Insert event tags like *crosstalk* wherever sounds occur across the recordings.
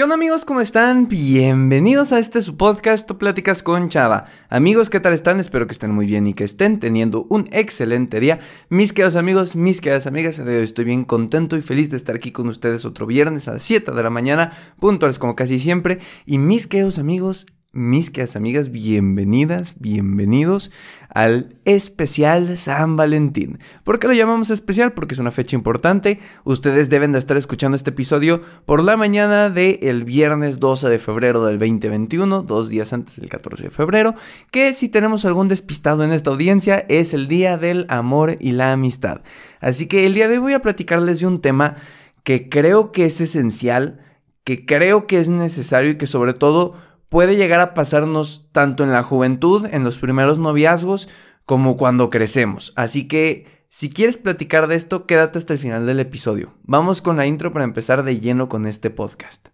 ¿Qué onda amigos? ¿Cómo están? Bienvenidos a este su podcast Pláticas con Chava. Amigos, ¿qué tal están? Espero que estén muy bien y que estén teniendo un excelente día. Mis queridos amigos, mis queridas amigas, estoy bien contento y feliz de estar aquí con ustedes otro viernes a las 7 de la mañana, puntuales como casi siempre. Y mis queridos amigos, mis queridas amigas, bienvenidas, bienvenidos al especial San Valentín. ¿Por qué lo llamamos especial? Porque es una fecha importante. Ustedes deben de estar escuchando este episodio por la mañana del viernes 12 de febrero del 2021, dos días antes del 14 de febrero, que si tenemos algún despistado en esta audiencia es el Día del Amor y la Amistad. Así que el día de hoy voy a platicarles de un tema que creo que es esencial, que creo que es necesario y que sobre todo puede llegar a pasarnos tanto en la juventud, en los primeros noviazgos, como cuando crecemos. Así que si quieres platicar de esto, quédate hasta el final del episodio. Vamos con la intro para empezar de lleno con este podcast.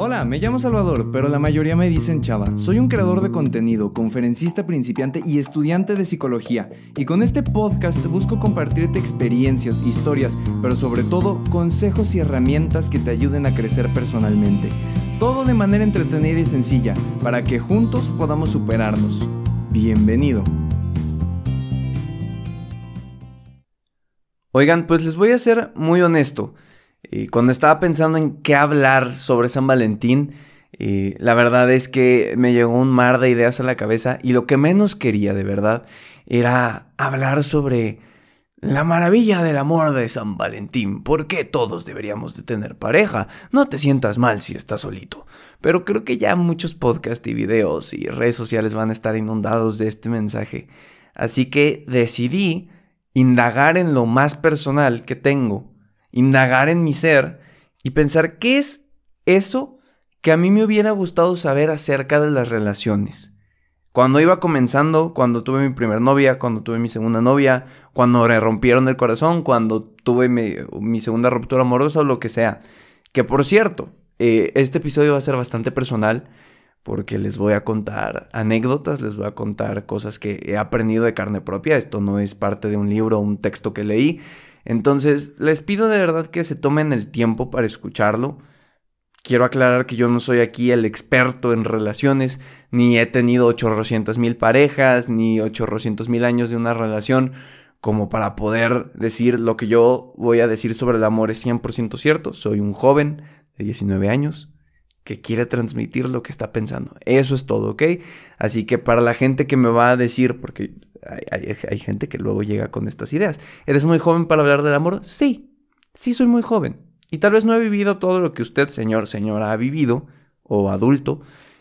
Hola, me llamo Salvador, pero la mayoría me dicen Chava. Soy un creador de contenido, conferencista principiante y estudiante de psicología. Y con este podcast busco compartirte experiencias, historias, pero sobre todo consejos y herramientas que te ayuden a crecer personalmente. Todo de manera entretenida y sencilla, para que juntos podamos superarnos. Bienvenido. Oigan, pues les voy a ser muy honesto. Eh, cuando estaba pensando en qué hablar sobre San Valentín, eh, la verdad es que me llegó un mar de ideas a la cabeza y lo que menos quería de verdad era hablar sobre la maravilla del amor de San Valentín, ¿por qué todos deberíamos de tener pareja? No te sientas mal si estás solito. Pero creo que ya muchos podcasts y videos y redes sociales van a estar inundados de este mensaje. Así que decidí indagar en lo más personal que tengo, indagar en mi ser y pensar qué es eso que a mí me hubiera gustado saber acerca de las relaciones. Cuando iba comenzando, cuando tuve mi primera novia, cuando tuve mi segunda novia, cuando me rompieron el corazón, cuando tuve mi, segunda ruptura amorosa o lo que sea. Que por cierto, eh, este episodio va a ser bastante personal porque les voy a contar anécdotas, les voy a contar cosas que he aprendido de carne propia. Esto no es parte de un libro o un texto que leí. Entonces, les pido de verdad que se tomen el tiempo para escucharlo. Quiero aclarar que yo no soy aquí el experto en relaciones, ni he tenido 800 mil parejas, ni 800 mil años de una relación como para poder decir lo que yo voy a decir sobre el amor es 100% cierto. Soy un joven de 19 años que quiere transmitir lo que está pensando. Eso es todo, ¿ok? Así que para la gente que me va a decir, porque hay, hay gente que luego llega con estas ideas, ¿eres muy joven para hablar del amor? Sí, sí soy muy joven. Y tal vez no he vivido todo lo que usted, señor, señora, ha vivido, o adulto,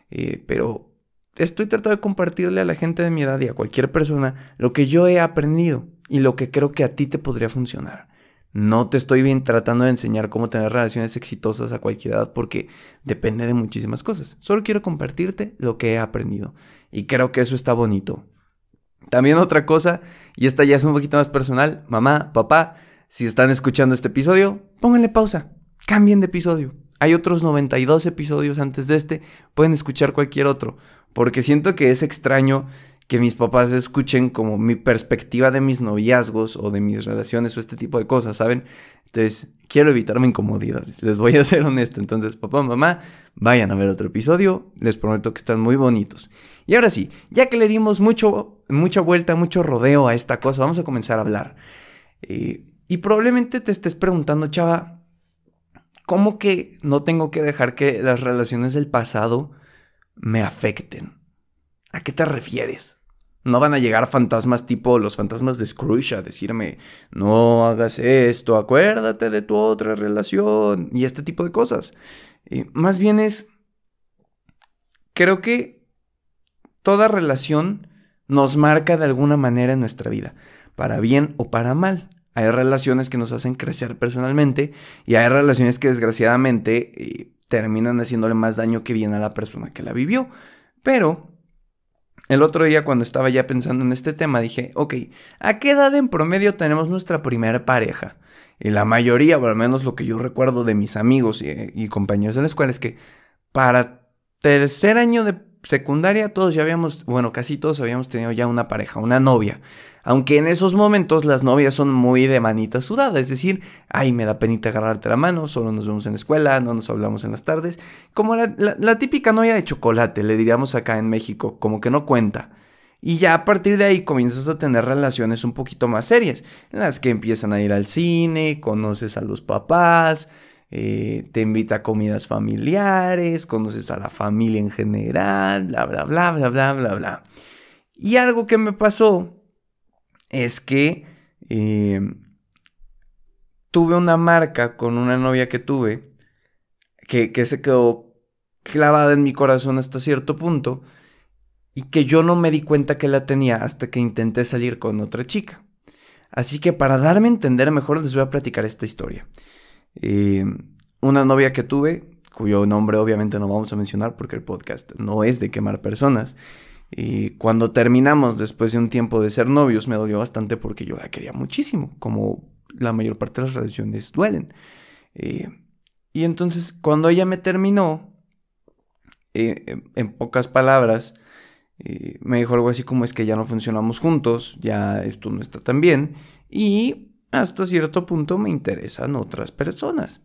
eh, pero estoy tratando de compartirle a la gente de mi edad y a cualquier persona lo que yo he aprendido y lo que creo que a ti te podría funcionar. No te estoy bien tratando de enseñar cómo tener relaciones exitosas a cualquier edad porque depende de muchísimas cosas. Solo quiero compartirte lo que he aprendido y creo que eso está bonito. También otra cosa, y esta ya es un poquito más personal, mamá, papá, si están escuchando este episodio, pónganle pausa, cambien de episodio. Hay otros 92 episodios antes de este, pueden escuchar cualquier otro, porque siento que es extraño que mis papás escuchen como mi perspectiva de mis noviazgos o de mis relaciones o este tipo de cosas, ¿saben? Entonces, quiero evitarme incomodidades, les voy a ser honesto. Entonces, papá, mamá, vayan a ver otro episodio, les prometo que están muy bonitos. Y ahora sí, ya que le dimos mucho, mucha vuelta, mucho rodeo a esta cosa, vamos a comenzar a hablar. Eh, y probablemente te estés preguntando, chava, ¿cómo que no tengo que dejar que las relaciones del pasado me afecten? ¿A qué te refieres? No van a llegar fantasmas tipo los fantasmas de Scrooge a decirme, no hagas esto, acuérdate de tu otra relación y este tipo de cosas. más bien es, creo que toda relación nos marca de alguna manera en nuestra vida, para bien o para mal. Hay relaciones que nos hacen crecer personalmente y hay relaciones que desgraciadamente eh, terminan haciéndole más daño que bien a la persona que la vivió. Pero el otro día cuando estaba ya pensando en este tema dije, ok, ¿a qué edad en promedio tenemos nuestra primera pareja? Y la mayoría, o al menos lo que yo recuerdo de mis amigos y, y compañeros de la escuela, es que para tercer año de secundaria todos ya habíamos, bueno, casi todos habíamos tenido ya una pareja, una novia. Aunque en esos momentos las novias son muy de manita sudada, es decir, ay, me da penita agarrarte la mano, solo nos vemos en la escuela, no nos hablamos en las tardes. Como la, típica novia de chocolate, le diríamos acá en México, como que no cuenta. Y ya a partir de ahí comienzas a tener relaciones un poquito más serias, en las que empiezan a ir al cine, conoces a los papás, eh, te invita a comidas familiares, conoces a la familia en general, bla, bla, bla, bla, bla, bla, bla. Y algo que me pasó es que eh, tuve una marca con una novia que tuve que, que se quedó clavada en mi corazón hasta cierto punto y que yo no me di cuenta que la tenía hasta que intenté salir con otra chica. Así que para darme a entender mejor les voy a platicar esta historia. Eh, una novia que tuve, cuyo nombre obviamente no vamos a mencionar porque el podcast no es de quemar personas. Y cuando terminamos después de un tiempo de ser novios me dolió bastante porque yo la quería muchísimo, como la mayor parte de las relaciones duelen. Eh, y entonces cuando ella me terminó, eh, en pocas palabras, me dijo algo así como es que ya no funcionamos juntos, ya esto no está tan bien y hasta cierto punto me interesan otras personas.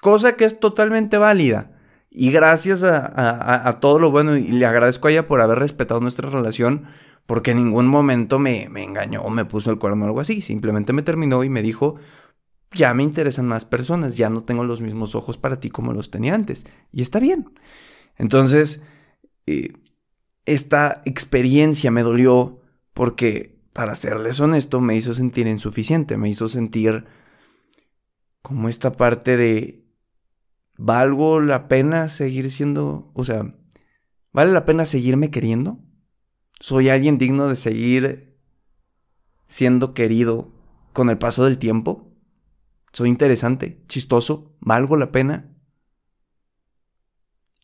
Cosa que es totalmente válida. Y gracias a, todo lo bueno, y le agradezco a ella por haber respetado nuestra relación, porque en ningún momento me, me engañó me puso el cuerno o algo así. Simplemente me terminó y me dijo, ya me interesan más personas, ya no tengo los mismos ojos para ti como los tenía antes. Y está bien. Entonces, eh, esta experiencia me dolió porque para serles honesto, me hizo sentir insuficiente, me hizo sentir como esta parte de, ¿valgo la pena seguir siendo, o sea, ¿vale la pena seguirme queriendo? ¿Soy alguien digno de seguir siendo querido con el paso del tiempo? ¿Soy interesante, chistoso, valgo la pena?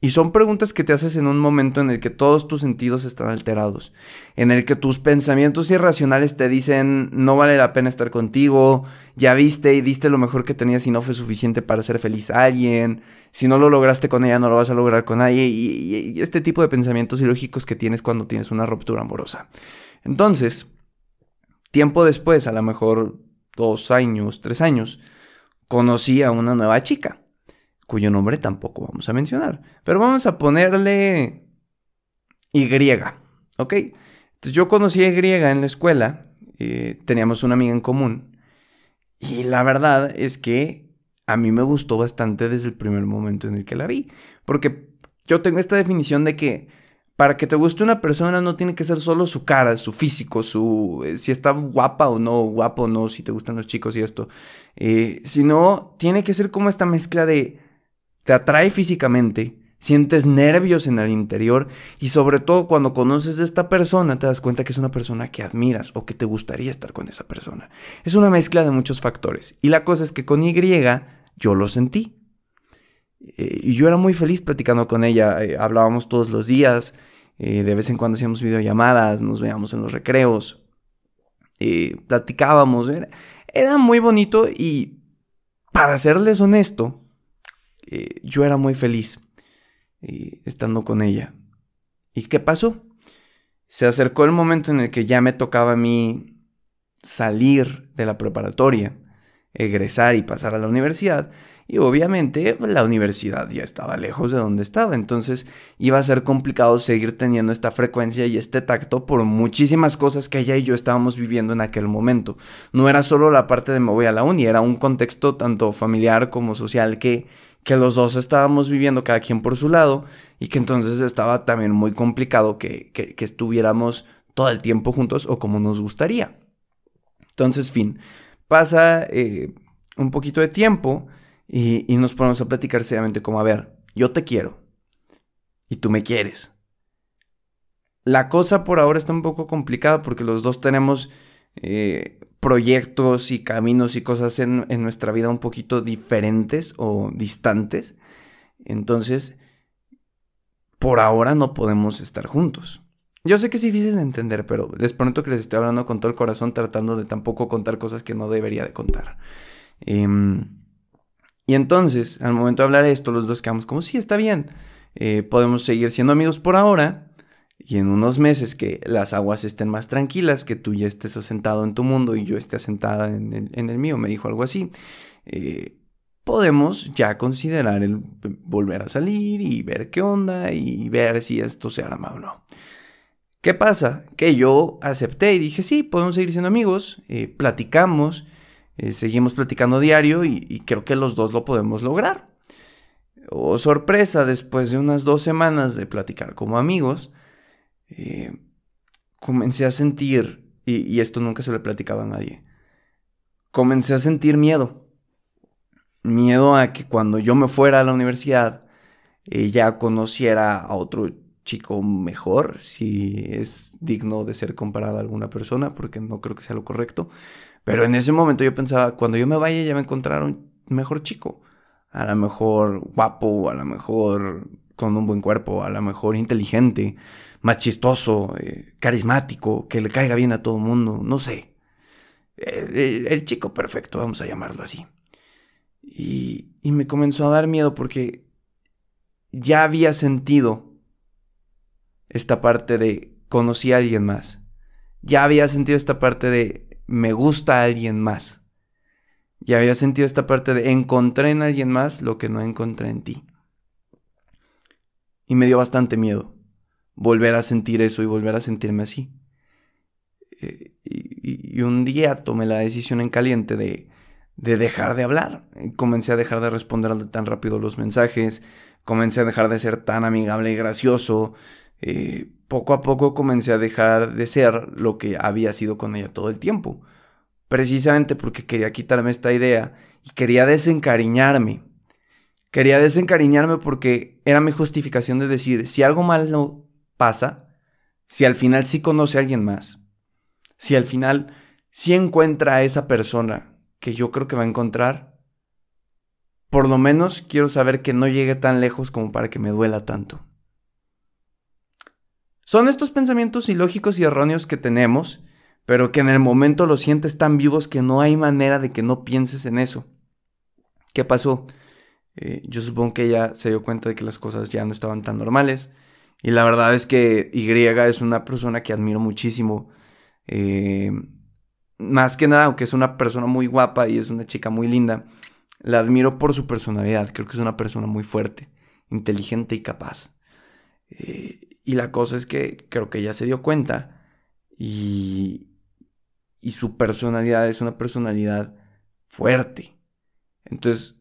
Y son preguntas que te haces en un momento en el que todos tus sentidos están alterados, en el que tus pensamientos irracionales te dicen no vale la pena estar contigo, ya viste y diste lo mejor que tenías y no fue suficiente para ser feliz a alguien, si no lo lograste con ella no lo vas a lograr con nadie y, y este tipo de pensamientos ilógicos que tienes cuando tienes una ruptura amorosa. Entonces, tiempo después, a lo mejor dos años, tres años, conocí a una nueva chica cuyo nombre tampoco vamos a mencionar. Pero vamos a ponerle Y, ¿ok? Entonces yo conocí a Y en la escuela, eh, teníamos una amiga en común, y la verdad es que a mí me gustó bastante desde el primer momento en el que la vi, porque yo tengo esta definición de que para que te guste una persona no tiene que ser solo su cara, su físico, su eh, si está guapa o no, guapo o no, si te gustan los chicos y esto, eh, sino tiene que ser como esta mezcla de te atrae físicamente, sientes nervios en el interior y sobre todo cuando conoces a esta persona te das cuenta que es una persona que admiras o que te gustaría estar con esa persona. Es una mezcla de muchos factores y la cosa es que con Y yo lo sentí. Eh, y yo era muy feliz platicando con ella, eh, hablábamos todos los días, eh, de vez en cuando hacíamos videollamadas, nos veíamos en los recreos, platicábamos, era muy bonito y para serles honesto, eh, yo era muy feliz eh, estando con ella. ¿Y qué pasó? Se acercó el momento en el que ya me tocaba a mí salir de la preparatoria, egresar y pasar a la universidad. Y obviamente la universidad ya estaba lejos de donde estaba, entonces iba a ser complicado seguir teniendo esta frecuencia y este tacto por muchísimas cosas que ella y yo estábamos viviendo en aquel momento. No era solo la parte de me voy a la uni, era un contexto tanto familiar como social que que los dos estábamos viviendo cada quien por su lado y que entonces estaba también muy complicado que, estuviéramos todo el tiempo juntos o como nos gustaría. Entonces, fin, pasa eh, un poquito de tiempo y, y nos ponemos a platicar seriamente como, a ver, yo te quiero y tú me quieres. La cosa por ahora está un poco complicada porque los dos tenemos eh, proyectos y caminos y cosas en, nuestra vida un poquito diferentes o distantes. Entonces, por ahora no podemos estar juntos. Yo sé que es difícil de entender, pero les prometo que les estoy hablando con todo el corazón, tratando de tampoco contar cosas que no debería de contar. Em, y entonces, al momento de hablar esto, los dos quedamos como, sí, está bien, eh, podemos seguir siendo amigos por ahora, Y en unos meses que las aguas estén más tranquilas, que tú ya estés asentado en tu mundo y yo esté asentada en el, mío, me dijo algo así, eh, podemos ya considerar el volver a salir y ver qué onda y ver si esto se arma o no. ¿Qué pasa? Que yo acepté y dije, sí, podemos seguir siendo amigos, eh, platicamos, eh, seguimos platicando diario y, creo que los dos lo podemos lograr. Oh, sorpresa, después de unas dos semanas de platicar como amigos, eh, comencé a sentir, y, esto nunca se lo he platicado a nadie, comencé a sentir miedo. Miedo a que cuando yo me fuera a la universidad, ella conociera a otro chico mejor, si es digno de ser comparado a alguna persona, porque no creo que sea lo correcto. Pero en ese momento yo pensaba, cuando yo me vaya ya me encontraron un mejor chico. A lo mejor guapo, a lo mejor con un buen cuerpo, a lo mejor inteligente, más chistoso, eh, carismático, que le caiga bien a todo el mundo, no sé. El, chico perfecto, vamos a llamarlo así. Y, y me comenzó a dar miedo porque ya había sentido esta parte de conocí a alguien más. Ya había sentido esta parte de me gusta a alguien más. Ya había sentido esta parte de encontré en alguien más lo que no encontré en ti. Y me dio bastante miedo volver a sentir eso y volver a sentirme así. Eh, y, un día tomé la decisión en caliente de, de dejar de hablar. comencé a dejar de responder tan rápido los mensajes. Comencé a dejar de ser tan amigable y gracioso. Eh, poco a poco comencé a dejar de ser lo que había sido con ella todo el tiempo. Precisamente porque quería quitarme esta idea y quería desencariñarme. Quería desencariñarme porque era mi justificación de decir, si algo malo pasa, si al final sí conoce a alguien más, si al final sí encuentra a esa persona que yo creo que va a encontrar, por lo menos quiero saber que no llegue tan lejos como para que me duela tanto. Son estos pensamientos ilógicos y erróneos que tenemos, pero que en el momento los sientes tan vivos que no hay manera de que no pienses en eso. ¿Qué pasó? Eh, yo supongo que ella se dio cuenta de que las cosas ya no estaban tan normales. Y la verdad es que Y es una persona que admiro muchísimo. Eh, más que nada, aunque es una persona muy guapa y es una chica muy linda, la admiro por su personalidad. Creo que es una persona muy fuerte, inteligente y capaz. Eh, y la cosa es que creo que ella se dio cuenta y, y su personalidad es una personalidad fuerte. Entonces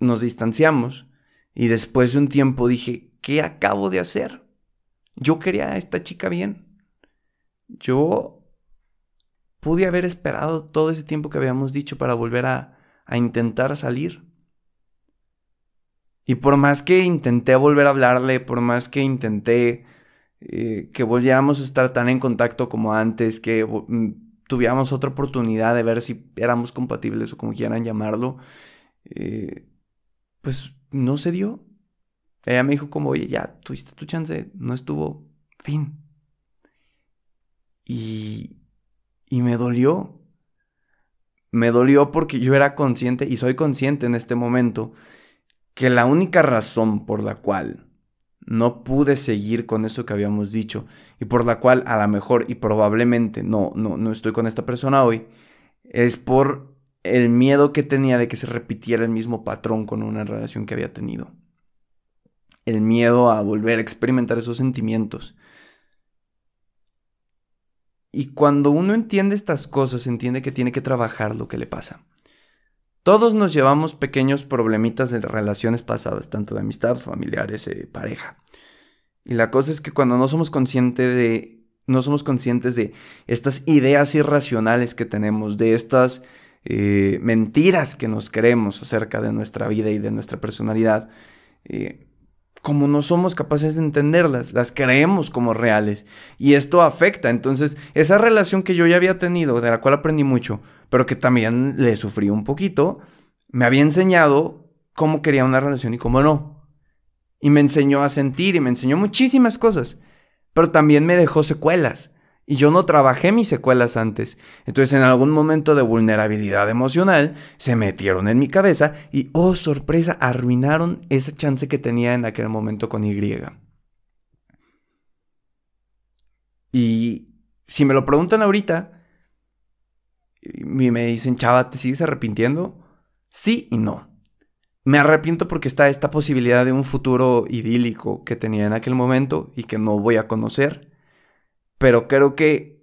nos distanciamos y después de un tiempo dije, ¿qué acabo de hacer? Yo quería a esta chica bien. Yo pude haber esperado todo ese tiempo que habíamos dicho para volver a, a intentar salir. Y por más que intenté volver a hablarle, por más que intenté eh, que volviéramos a estar tan en contacto como antes, que mm, tuviéramos otra oportunidad de ver si éramos compatibles o como quieran llamarlo, eh, pues no se dio. Ella me dijo como, oye, ya tuviste tu chance, no estuvo, fin. Y, y me dolió. Me dolió porque yo era consciente y soy consciente en este momento que la única razón por la cual no pude seguir con eso que habíamos dicho y por la cual a lo mejor y probablemente no, no, no estoy con esta persona hoy, es por el miedo que tenía de que se repitiera el mismo patrón con una relación que había tenido. El miedo a volver a experimentar esos sentimientos. Y cuando uno entiende estas cosas, entiende que tiene que trabajar lo que le pasa. Todos nos llevamos pequeños problemitas de relaciones pasadas, tanto de amistad, familiares, eh, pareja. Y la cosa es que cuando no somos conscientes de, no somos conscientes de estas ideas irracionales que tenemos, de estas eh, mentiras que nos creemos acerca de nuestra vida y de nuestra personalidad, eh, como no somos capaces de entenderlas, las creemos como reales. Y esto afecta. Entonces, esa relación que yo ya había tenido, de la cual aprendí mucho, pero que también le sufrí un poquito, me había enseñado cómo quería una relación y cómo no. Y me enseñó a sentir y me enseñó muchísimas cosas, pero también me dejó secuelas. Y yo no trabajé mis secuelas antes. Entonces en algún momento de vulnerabilidad emocional se metieron en mi cabeza y, oh sorpresa, arruinaron esa chance que tenía en aquel momento con Y. Y si me lo preguntan ahorita, me dicen, chava, ¿te sigues arrepintiendo? Sí y no. Me arrepiento porque está esta posibilidad de un futuro idílico que tenía en aquel momento y que no voy a conocer. Pero creo que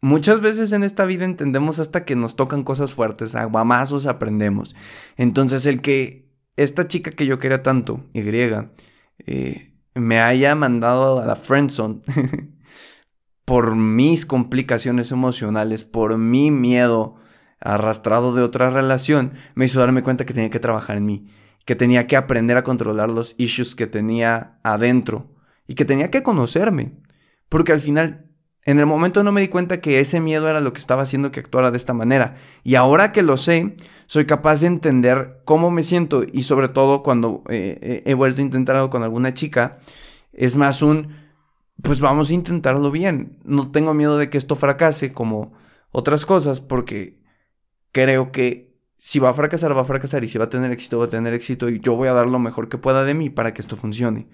muchas veces en esta vida entendemos hasta que nos tocan cosas fuertes, aguamazos aprendemos. Entonces el que esta chica que yo quería tanto, Y, eh, me haya mandado a la friendzone *laughs* por mis complicaciones emocionales, por mi miedo arrastrado de otra relación, me hizo darme cuenta que tenía que trabajar en mí, que tenía que aprender a controlar los issues que tenía adentro y que tenía que conocerme, porque al final en el momento no me di cuenta que ese miedo era lo que estaba haciendo que actuara de esta manera. Y ahora que lo sé, soy capaz de entender cómo me siento y sobre todo cuando eh, eh, he vuelto a intentar algo con alguna chica, es más un, pues vamos a intentarlo bien. No tengo miedo de que esto fracase como otras cosas porque creo que si va a fracasar, va a fracasar y si va a tener éxito, va a tener éxito y yo voy a dar lo mejor que pueda de mí para que esto funcione.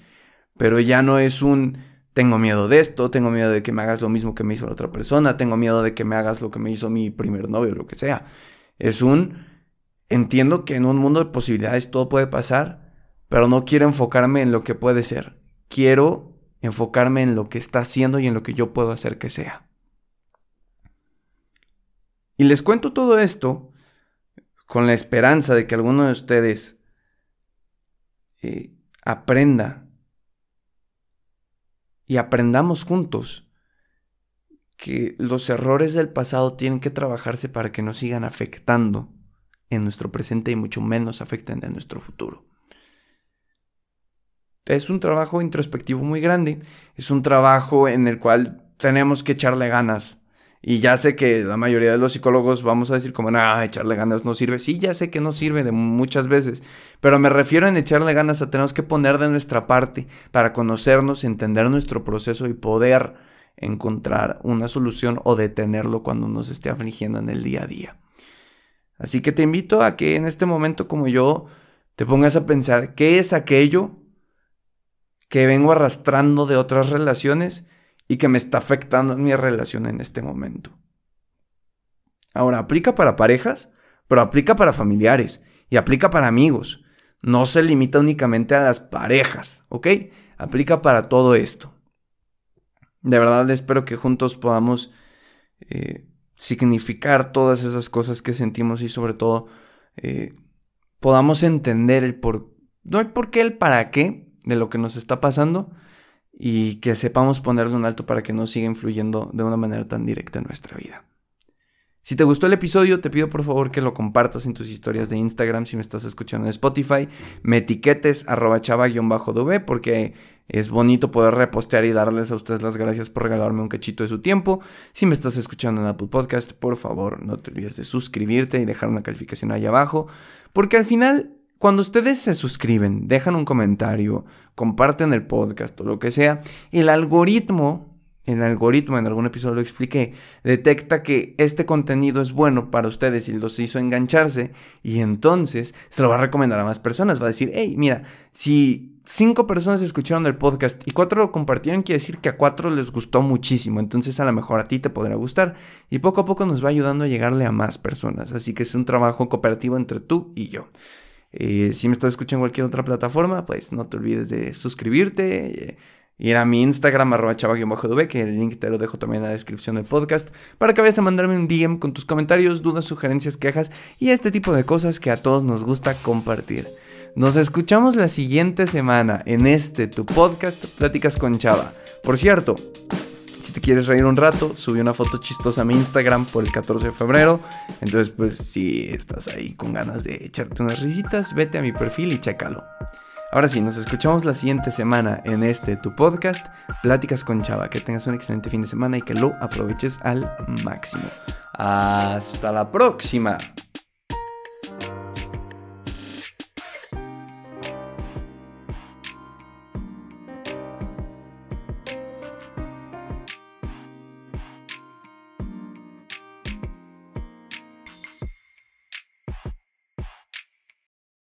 Pero ya no es un tengo miedo de esto, tengo miedo de que me hagas lo mismo que me hizo la otra persona, tengo miedo de que me hagas lo que me hizo mi primer novio o lo que sea. Es un, entiendo que en un mundo de posibilidades todo puede pasar, pero no quiero enfocarme en lo que puede ser. Quiero enfocarme en lo que está haciendo y en lo que yo puedo hacer que sea. Y les cuento todo esto con la esperanza de que alguno de ustedes eh, aprenda y aprendamos juntos que los errores del pasado tienen que trabajarse para que no sigan afectando en nuestro presente y mucho menos afecten en nuestro futuro. Es un trabajo introspectivo muy grande, es un trabajo en el cual tenemos que echarle ganas y ya sé que la mayoría de los psicólogos vamos a decir como, no, echarle ganas no sirve. Sí, ya sé que no sirve de muchas veces, pero me refiero en echarle ganas a tenemos que poner de nuestra parte para conocernos, entender nuestro proceso y poder encontrar una solución o detenerlo cuando nos esté afligiendo en el día a día. Así que te invito a que en este momento como yo te pongas a pensar qué es aquello que vengo arrastrando de otras relaciones y que me está afectando mi relación en este momento. Ahora, aplica para parejas, pero aplica para familiares y aplica para amigos. No se limita únicamente a las parejas, ¿ok? Aplica para todo esto. De verdad espero que juntos podamos eh, significar todas esas cosas que sentimos y sobre todo eh, podamos entender el por, no el por qué, el para qué de lo que nos está pasando, y que sepamos ponerle un alto para que no siga influyendo de una manera tan directa en nuestra vida. Si te gustó el episodio, te pido por favor que lo compartas en tus historias de Instagram si me estás escuchando en Spotify. Me etiquetes arroba chava-dv porque es bonito poder repostear y darles a ustedes las gracias por regalarme un cachito de su tiempo. Si me estás escuchando en Apple Podcast, por favor no te olvides de suscribirte y dejar una calificación ahí abajo. Porque al final cuando ustedes se suscriben, dejan un comentario, comparten el podcast o lo que sea, el algoritmo, el algoritmo en algún episodio lo expliqué, detecta que este contenido es bueno para ustedes y los hizo engancharse y entonces se lo va a recomendar a más personas. Va a decir, hey, mira, si cinco personas escucharon el podcast y cuatro lo compartieron, quiere decir que a cuatro les gustó muchísimo. Entonces a lo mejor a ti te podrá gustar y poco a poco nos va ayudando a llegarle a más personas. Así que es un trabajo cooperativo entre tú y yo. Eh, si me estás escuchando en cualquier otra plataforma, pues no te olvides de suscribirte. Eh, ir a mi Instagram, arroba chava-dv, que el link te lo dejo también en la descripción del podcast, para que vayas a mandarme un DM con tus comentarios, dudas, sugerencias, quejas y este tipo de cosas que a todos nos gusta compartir. Nos escuchamos la siguiente semana en este, tu podcast, Pláticas con Chava. Por cierto, si te quieres reír un rato, subí una foto chistosa a mi Instagram por el 14 de febrero. Entonces, pues si estás ahí con ganas de echarte unas risitas, vete a mi perfil y chécalo. Ahora sí, nos escuchamos la siguiente semana en este tu podcast, Pláticas con Chava. Que tengas un excelente fin de semana y que lo aproveches al máximo. Hasta la próxima.